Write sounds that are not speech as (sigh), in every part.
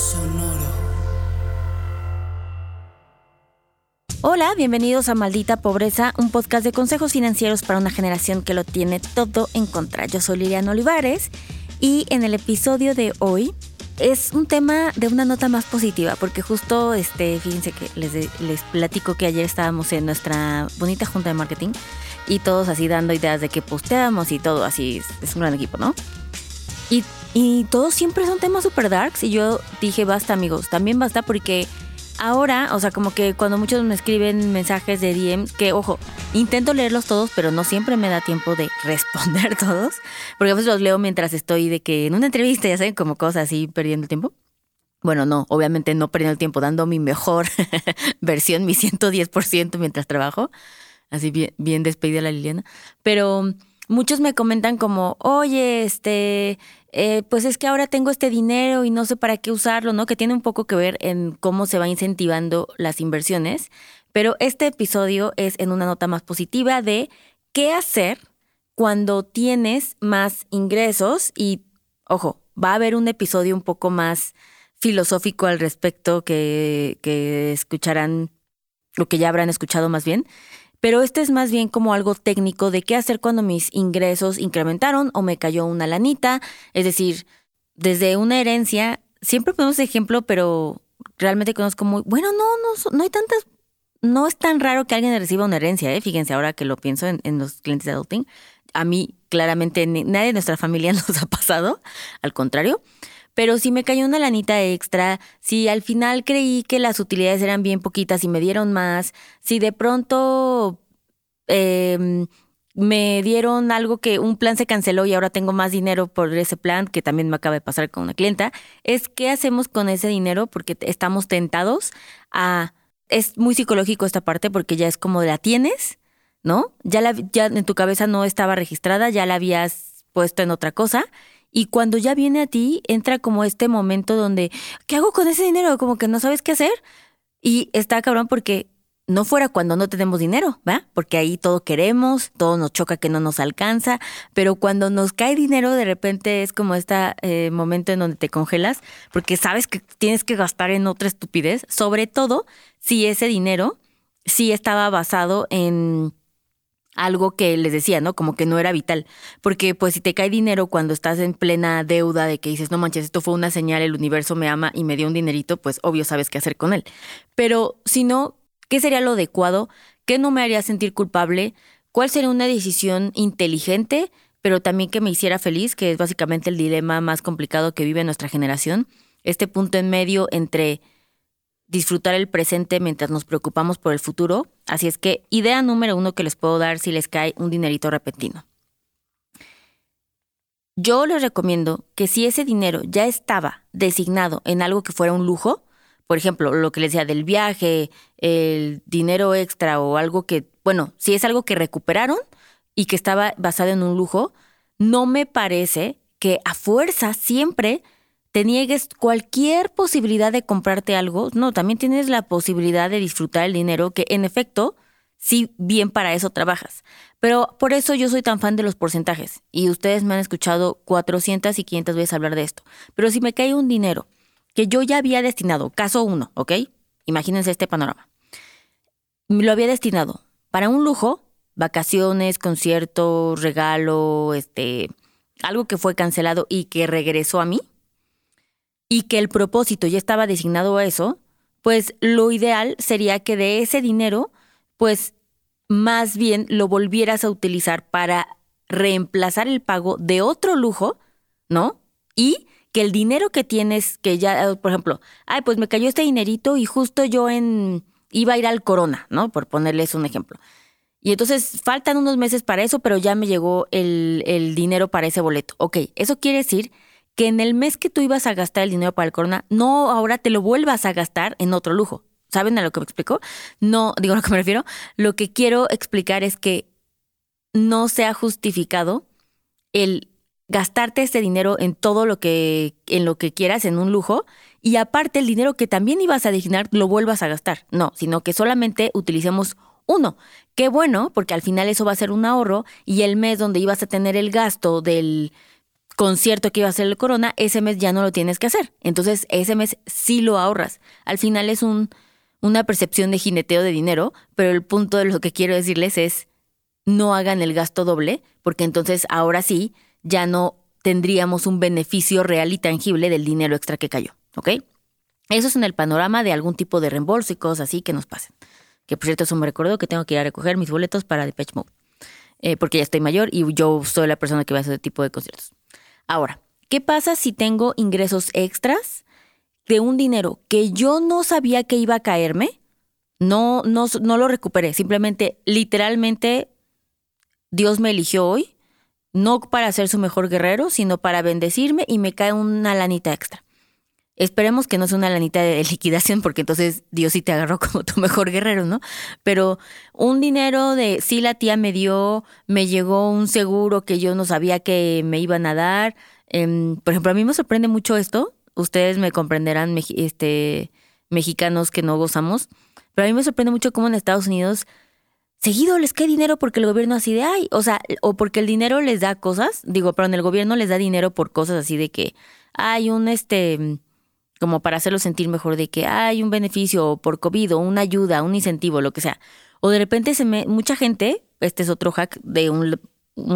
Sonoro. Hola, bienvenidos a Maldita Pobreza, un podcast de consejos financieros para una generación que lo tiene todo en contra. Yo soy Liliana Olivares y en el episodio de hoy es un tema de una nota más positiva, porque justo, este, fíjense que les, les platico que ayer estábamos en nuestra bonita junta de marketing y todos así dando ideas de que posteamos y todo, así es un gran equipo, ¿no? Y, y todos siempre son temas super darks y yo dije, basta amigos, también basta porque ahora, o sea, como que cuando muchos me escriben mensajes de DM, que ojo, intento leerlos todos, pero no siempre me da tiempo de (laughs) responder todos, porque a veces los leo mientras estoy de que en una entrevista, ya saben, como cosas así, perdiendo el tiempo. Bueno, no, obviamente no perdiendo el tiempo, dando mi mejor (laughs) versión, mi 110% mientras trabajo. Así bien, bien despedida la Liliana. Pero muchos me comentan como, oye, este, eh, pues es que ahora tengo este dinero y no sé para qué usarlo, ¿no? Que tiene un poco que ver en cómo se va incentivando las inversiones. Pero este episodio es en una nota más positiva de qué hacer cuando tienes más ingresos y, ojo, va a haber un episodio un poco más filosófico al respecto que, que escucharán, lo que ya habrán escuchado más bien. Pero este es más bien como algo técnico de qué hacer cuando mis ingresos incrementaron o me cayó una lanita. Es decir, desde una herencia, siempre ponemos ejemplo, pero realmente conozco muy, bueno, no, no, no hay tantas, no es tan raro que alguien reciba una herencia, ¿eh? fíjense ahora que lo pienso en, en los clientes de adulting. A mí, claramente, nadie de nuestra familia (laughs) nos ha pasado, al contrario. Pero si me cayó una lanita extra, si al final creí que las utilidades eran bien poquitas y me dieron más, si de pronto em, me dieron algo que un plan se canceló y ahora tengo más dinero por ese plan, que también me acaba de pasar con una clienta, es qué hacemos con ese dinero porque estamos tentados a... Es muy psicológico esta parte porque ya es como la tienes, ¿no? Ya, la, ya en tu cabeza no estaba registrada, ya la habías puesto en otra cosa y cuando ya viene a ti, entra como este momento donde, ¿qué hago con ese dinero? Como que no sabes qué hacer. Y está cabrón porque no fuera cuando no tenemos dinero, ¿va? Porque ahí todo queremos, todo nos choca que no nos alcanza, pero cuando nos cae dinero, de repente es como este momento en donde te congelas, porque sabes que tienes que gastar en otra estupidez, sobre todo si ese dinero sí estaba basado en algo que les decía, ¿no? Como que no era vital. Porque pues si te cae dinero cuando estás en plena deuda de que dices, no manches, esto fue una señal, el universo me ama y me dio un dinerito, pues obvio sabes qué hacer con él. Pero si no, ¿qué sería lo adecuado? ¿Qué no me haría sentir culpable? ¿Cuál sería una decisión inteligente, pero también que me hiciera feliz? Que es básicamente el dilema más complicado que vive nuestra generación. Este punto en medio entre disfrutar el presente mientras nos preocupamos por el futuro. Así es que idea número uno que les puedo dar si les cae un dinerito repentino. Yo les recomiendo que si ese dinero ya estaba designado en algo que fuera un lujo, por ejemplo, lo que les decía del viaje, el dinero extra o algo que, bueno, si es algo que recuperaron y que estaba basado en un lujo, no me parece que a fuerza siempre te niegues cualquier posibilidad de comprarte algo, no, también tienes la posibilidad de disfrutar el dinero que en efecto, sí, bien para eso trabajas. Pero por eso yo soy tan fan de los porcentajes y ustedes me han escuchado 400 y 500 veces hablar de esto. Pero si me cae un dinero que yo ya había destinado, caso uno, ¿ok? Imagínense este panorama. Lo había destinado para un lujo, vacaciones, concierto, regalo, este, algo que fue cancelado y que regresó a mí y que el propósito ya estaba designado a eso, pues lo ideal sería que de ese dinero, pues más bien lo volvieras a utilizar para reemplazar el pago de otro lujo, ¿no? Y que el dinero que tienes, que ya, por ejemplo, ay, pues me cayó este dinerito y justo yo en iba a ir al Corona, ¿no? Por ponerles un ejemplo. Y entonces faltan unos meses para eso, pero ya me llegó el, el dinero para ese boleto. Ok, eso quiere decir que en el mes que tú ibas a gastar el dinero para el corona, no ahora te lo vuelvas a gastar en otro lujo. ¿Saben a lo que me explico? No, digo a lo que me refiero. Lo que quiero explicar es que no sea justificado el gastarte ese dinero en todo lo que en lo que quieras en un lujo y aparte el dinero que también ibas a designar lo vuelvas a gastar. No, sino que solamente utilicemos uno. Qué bueno, porque al final eso va a ser un ahorro y el mes donde ibas a tener el gasto del concierto que iba a hacer el Corona, ese mes ya no lo tienes que hacer. Entonces, ese mes sí lo ahorras. Al final es un, una percepción de jineteo de dinero, pero el punto de lo que quiero decirles es no hagan el gasto doble, porque entonces ahora sí ya no tendríamos un beneficio real y tangible del dinero extra que cayó, ¿ok? Eso es en el panorama de algún tipo de reembolso y cosas así que nos pasen. Que por cierto, eso me recuerdo que tengo que ir a recoger mis boletos para Depeche Mode. Eh, porque ya estoy mayor y yo soy la persona que va a ese tipo de conciertos. Ahora, ¿qué pasa si tengo ingresos extras de un dinero que yo no sabía que iba a caerme? No, no, no lo recuperé, simplemente, literalmente, Dios me eligió hoy, no para ser su mejor guerrero, sino para bendecirme y me cae una lanita extra. Esperemos que no sea una lanita de liquidación, porque entonces Dios sí te agarró (laughs) como tu mejor guerrero, ¿no? Pero un dinero de, sí la tía me dio, me llegó un seguro que yo no sabía que me iban a dar. Em, por ejemplo, a mí me sorprende mucho esto. Ustedes me comprenderán, este, mexicanos que no gozamos. Pero a mí me sorprende mucho cómo en Estados Unidos seguido les cae dinero porque el gobierno así de, ay, o sea, o porque el dinero les da cosas, digo, pero en el gobierno les da dinero por cosas así de que hay un, este, como para hacerlo sentir mejor de que hay un beneficio por COVID o una ayuda, un incentivo, lo que sea. O de repente se me, mucha gente, este es otro hack de un,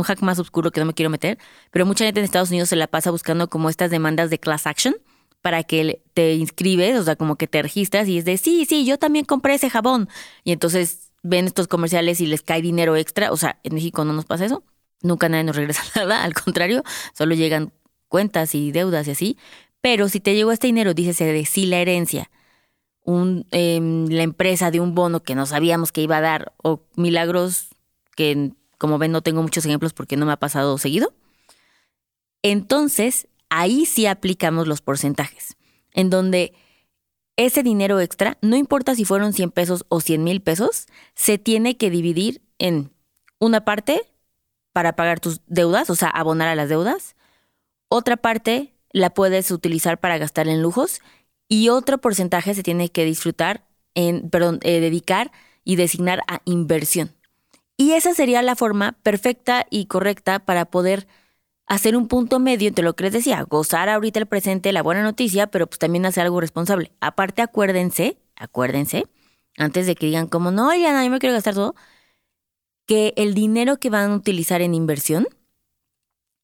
hack más oscuro que no me quiero meter, pero mucha gente en Estados Unidos se la pasa buscando como estas demandas de class action para que te inscribes, o sea, como que te registras y es de, sí, sí, yo también compré ese jabón. Y entonces ven estos comerciales y les cae dinero extra. O sea, en México no nos pasa eso. Nunca nadie nos regresa (laughs) nada, al contrario, solo llegan cuentas y deudas y así. Pero si te llegó este dinero, dice de sí la herencia, em, la empresa de un bono que no sabíamos que iba a dar, o milagros que, como ven, no tengo muchos ejemplos porque no me ha pasado seguido. Entonces, ahí sí aplicamos los porcentajes, en donde ese dinero extra, no importa si fueron 100 pesos o 100 mil pesos, se tiene que dividir en una parte para pagar tus deudas, o sea, abonar a las deudas, otra parte la puedes utilizar para gastar en lujos y otro porcentaje se tiene que disfrutar en, perdón, eh, dedicar y designar a inversión. Y esa sería la forma perfecta y correcta para poder hacer un punto medio entre lo que les decía, gozar ahorita el presente, la buena noticia, pero pues también hacer algo responsable. Aparte, acuérdense, acuérdense, antes de que digan como, no, ya yo me quiero gastar todo, que el dinero que van a utilizar en inversión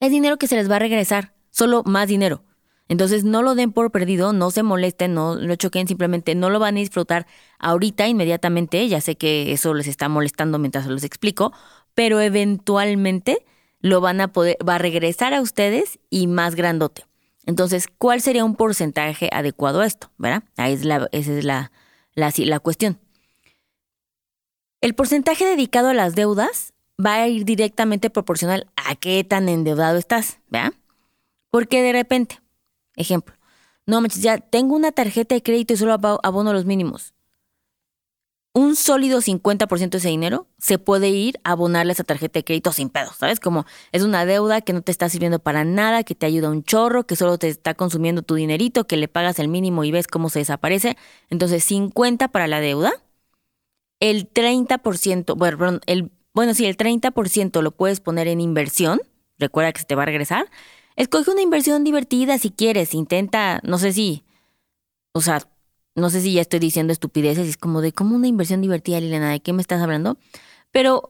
es dinero que se les va a regresar solo más dinero. Entonces no lo den por perdido, no se molesten, no lo choquen, simplemente no lo van a disfrutar ahorita, inmediatamente. Ya sé que eso les está molestando mientras se los explico, pero eventualmente lo van a poder, va a regresar a ustedes y más grandote. Entonces, ¿cuál sería un porcentaje adecuado a esto? ¿Verdad? Ahí es la, esa es la, la, la cuestión. El porcentaje dedicado a las deudas va a ir directamente proporcional a qué tan endeudado estás, ¿verdad? Porque de repente, ejemplo, no manches, ya tengo una tarjeta de crédito y solo abono los mínimos. Un sólido 50% de ese dinero se puede ir a abonarle a esa tarjeta de crédito sin pedos, ¿sabes? Como es una deuda que no te está sirviendo para nada, que te ayuda un chorro, que solo te está consumiendo tu dinerito, que le pagas el mínimo y ves cómo se desaparece. Entonces, 50 para la deuda. El 30%, bueno, perdón, el, bueno, sí, el 30% lo puedes poner en inversión. Recuerda que se te va a regresar. Escoge una inversión divertida si quieres, intenta, no sé si, o sea, no sé si ya estoy diciendo estupideces, es como de cómo una inversión divertida, Liliana, ¿de qué me estás hablando? Pero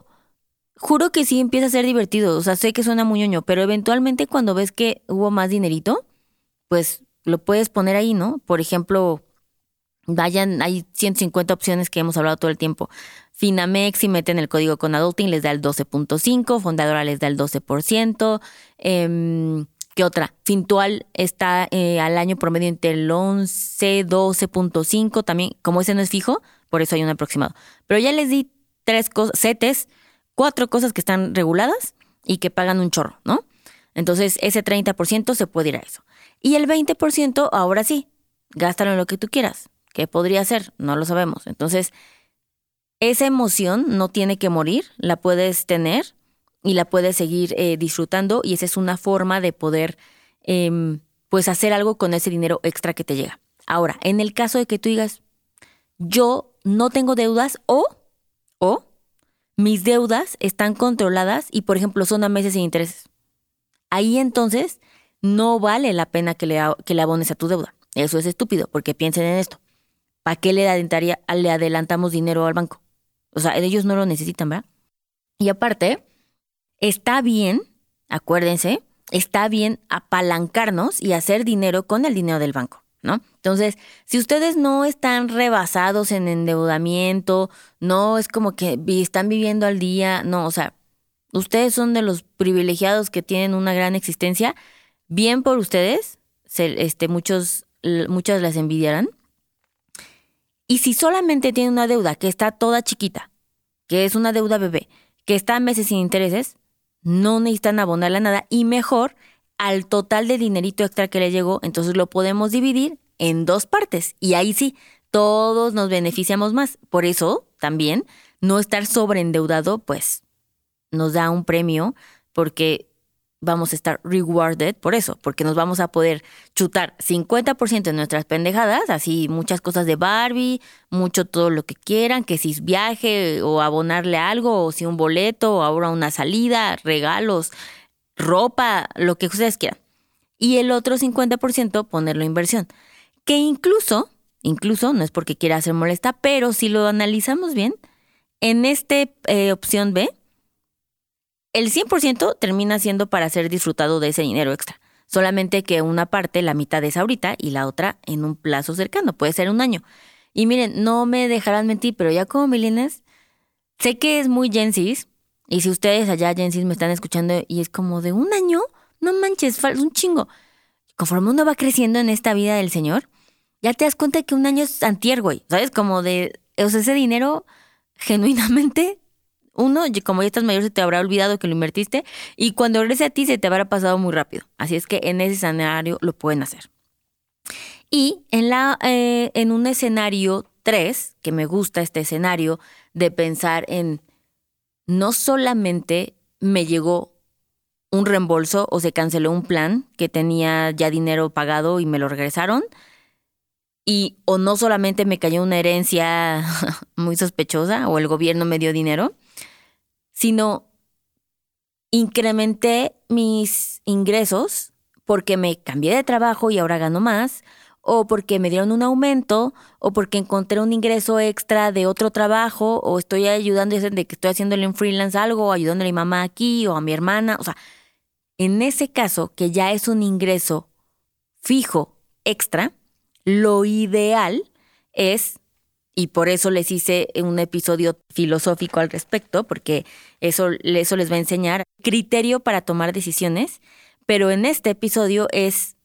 juro que sí empieza a ser divertido, o sea, sé que suena muy ñoño, pero eventualmente cuando ves que hubo más dinerito, pues lo puedes poner ahí, ¿no? Por ejemplo, vayan, hay 150 opciones que hemos hablado todo el tiempo. Finamex, si meten el código con Adulting, les da el 12.5, Fundadora les da el 12%. Eh, ¿Qué otra? Fintual está eh, al año promedio entre el 11, 12.5, también, como ese no es fijo, por eso hay un aproximado. Pero ya les di tres cosas, setes, cuatro cosas que están reguladas y que pagan un chorro, ¿no? Entonces, ese 30% se puede ir a eso. Y el 20%, ahora sí, gástalo en lo que tú quieras. ¿Qué podría ser? No lo sabemos. Entonces, esa emoción no tiene que morir, la puedes tener y la puedes seguir eh, disfrutando y esa es una forma de poder em, pues hacer algo con ese dinero extra que te llega. Ahora, en el caso de que tú digas, yo no tengo deudas o, o mis deudas están controladas y por ejemplo son a meses sin intereses. Ahí entonces no vale la pena que le, que le abones a tu deuda. Eso es estúpido, porque piensen en esto. ¿Para qué le, le adelantamos dinero al banco? O sea, ellos no lo necesitan, ¿verdad? Y aparte, está bien, acuérdense, está bien apalancarnos y hacer dinero con el dinero del banco, ¿no? Entonces, si ustedes no están rebasados en endeudamiento, no es como que están viviendo al día, no, o sea, ustedes son de los privilegiados que tienen una gran existencia, bien por ustedes, este, muchos, muchas las envidiarán. Y si solamente tienen una deuda que está toda chiquita, que es una deuda bebé, que está meses sin intereses, no necesitan abonarle nada y mejor al total de dinerito extra que le llegó, entonces lo podemos dividir en dos partes y ahí sí, todos nos beneficiamos más. Por eso también no estar sobreendeudado, pues nos da un premio porque vamos a estar rewarded por eso, porque nos vamos a poder chutar 50% de nuestras pendejadas, así muchas cosas de Barbie, mucho todo lo que quieran, que si viaje o abonarle algo, o si un boleto, o ahora una salida, regalos, ropa, lo que ustedes quieran. Y el otro 50% ponerlo inversión, que incluso, incluso, no es porque quiera hacer molesta, pero si lo analizamos bien, en esta eh, opción B, el 100% termina siendo para ser disfrutado de ese dinero extra. Solamente que una parte, la mitad es ahorita y la otra en un plazo cercano, puede ser un año. Y miren, no me dejarán mentir, pero ya como milines, sé que es muy Gensis, y si ustedes allá Gensis me están escuchando y es como de un año, no manches, un chingo. Conforme uno va creciendo en esta vida del Señor, ya te das cuenta que un año es antier, güey. ¿Sabes? Como de, ese dinero genuinamente uno, como ya estás mayor, se te habrá olvidado que lo invertiste y cuando regrese a ti se te habrá pasado muy rápido. Así es que en ese escenario lo pueden hacer. Y en, la, eh, en un escenario 3, que me gusta este escenario de pensar en no solamente me llegó un reembolso o se canceló un plan que tenía ya dinero pagado y me lo regresaron, y o no solamente me cayó una herencia (laughs) muy sospechosa o el gobierno me dio dinero, sino incrementé mis ingresos porque me cambié de trabajo y ahora gano más, o porque me dieron un aumento, o porque encontré un ingreso extra de otro trabajo, o estoy ayudando de que estoy haciéndole en freelance algo, o ayudando a mi mamá aquí, o a mi hermana. O sea, en ese caso, que ya es un ingreso fijo extra, lo ideal es y por eso les hice un episodio filosófico al respecto, porque eso, eso les va a enseñar criterio para tomar decisiones, pero en este episodio es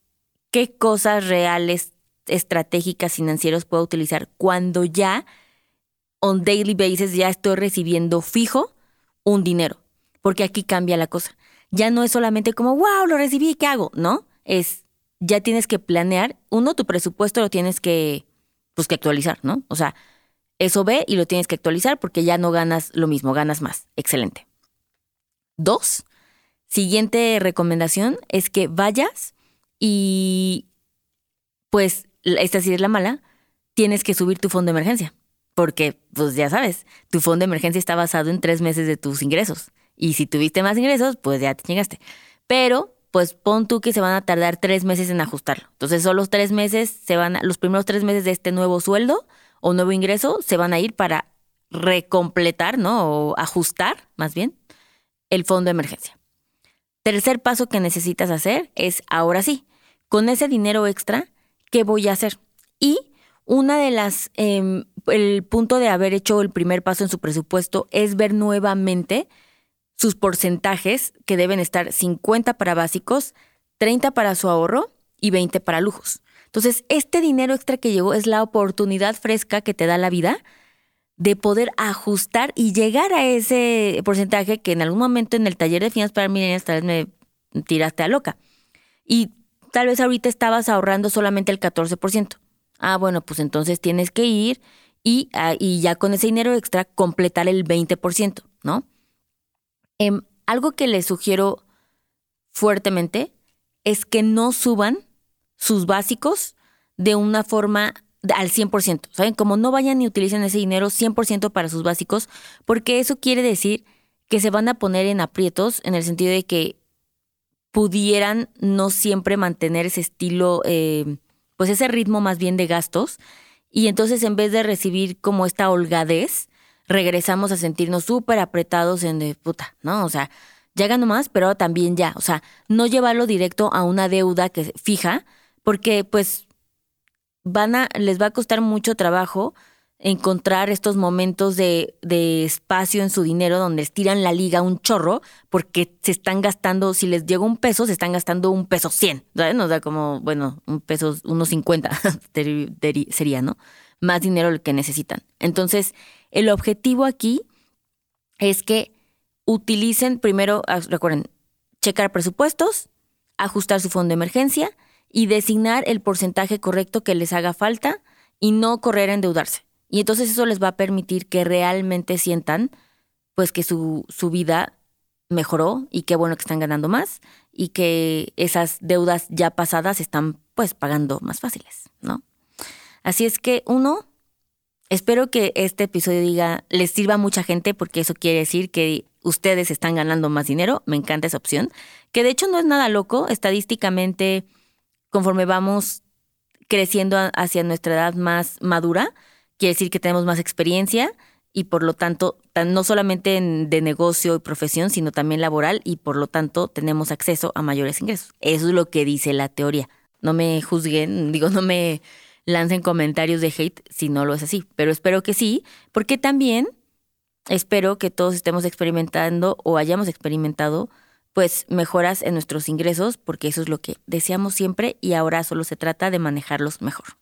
qué cosas reales, estratégicas, financieras puedo utilizar cuando ya, on daily basis, ya estoy recibiendo fijo un dinero, porque aquí cambia la cosa. Ya no es solamente como, wow, lo recibí, ¿qué hago? No, es, ya tienes que planear, uno, tu presupuesto lo tienes que pues que actualizar, ¿no? O sea, eso ve y lo tienes que actualizar porque ya no ganas lo mismo, ganas más. Excelente. Dos, siguiente recomendación es que vayas y pues esta sí es la mala, tienes que subir tu fondo de emergencia. Porque, pues ya sabes, tu fondo de emergencia está basado en tres meses de tus ingresos. Y si tuviste más ingresos, pues ya te llegaste. Pero pues pon tú que se van a tardar tres meses en ajustarlo. Entonces, solo los tres meses se van, a, los primeros tres meses de este nuevo sueldo o nuevo ingreso se van a ir para recompletar, ¿no? O ajustar, más bien, el fondo de emergencia. Tercer paso que necesitas hacer es, ahora sí, con ese dinero extra, ¿qué voy a hacer? Y una de las, em, el punto de haber hecho el primer paso en su presupuesto es ver nuevamente sus porcentajes que deben estar 50 para básicos, 30 para su ahorro y 20 para lujos. Entonces, este dinero extra que llegó es la oportunidad fresca que te da la vida de poder ajustar y llegar a ese porcentaje que en algún momento en el taller de finanzas para millennials tal vez me tiraste a loca. Y tal vez ahorita estabas ahorrando solamente el 14%. Ah, bueno, pues entonces tienes que ir y, ah, y ya con ese dinero extra completar el 20%, ¿no? Em, algo que les sugiero fuertemente es que no suban sus básicos de una forma al 100%. ¿Saben? Como no vayan y utilicen ese dinero 100% para sus básicos, porque eso quiere decir que se van a poner en aprietos en el sentido de que pudieran no siempre mantener ese estilo, eh, pues ese ritmo más bien de gastos. Y entonces en vez de recibir como esta holgadez, regresamos a sentirnos súper apretados en de puta, ¿no? O sea, ya gano más, pero también ya. O sea, no llevarlo directo a una deuda que fija, porque pues van a, les va a costar mucho trabajo encontrar estos momentos de, de, espacio en su dinero donde estiran la liga un chorro porque se están gastando, si les llega un peso, se están gastando un peso cien, ¿sabes? O sea, como, bueno, un peso, unos cincuenta (laughs) sería, ¿no? Más dinero el que necesitan. Entonces, el objetivo aquí es que utilicen primero, ah, recuerden, checar presupuestos, ajustar su fondo de emergencia y designar el porcentaje correcto que les haga falta y no correr a endeudarse. Y entonces eso les va a permitir que realmente sientan pues que su, su vida mejoró y qué bueno que están ganando más y que esas deudas ya pasadas están pues pagando más fáciles, ¿no? Así es que uno, espero que este episodio diga, les sirva a mucha gente porque eso quiere decir que ustedes están ganando más dinero, me encanta esa opción, que de hecho no es nada loco, estadísticamente conforme vamos creciendo hacia nuestra edad más madura, quiere decir que tenemos más experiencia y por lo tanto, no solamente de negocio y profesión, sino también laboral y por lo tanto tenemos acceso a mayores ingresos. Eso es lo que dice la teoría. No me juzguen, digo, no me lancen comentarios de hate si no lo es así, pero espero que sí, porque también espero que todos estemos experimentando o hayamos experimentado pues mejoras en nuestros ingresos, porque eso es lo que deseamos siempre y ahora solo se trata de manejarlos mejor.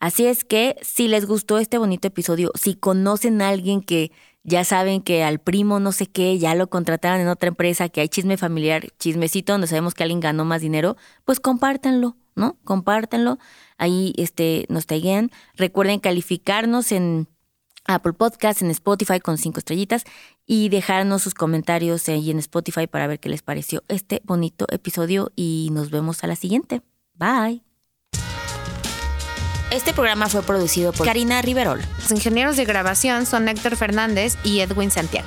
Así es que si les gustó este bonito episodio, si conocen a alguien que ya saben que al primo no sé qué, ya lo contrataron en otra empresa, que hay chisme familiar, chismecito donde sabemos que alguien ganó más dinero, pues compártanlo, ¿no? Compártanlo. Ahí este, nos taguean. Recuerden calificarnos en Apple Podcast, en Spotify con cinco estrellitas y dejarnos sus comentarios ahí en Spotify para ver qué les pareció este bonito episodio y nos vemos a la siguiente. Bye. Este programa fue producido por Karina Riverol. Los ingenieros de grabación son Héctor Fernández y Edwin Santiago.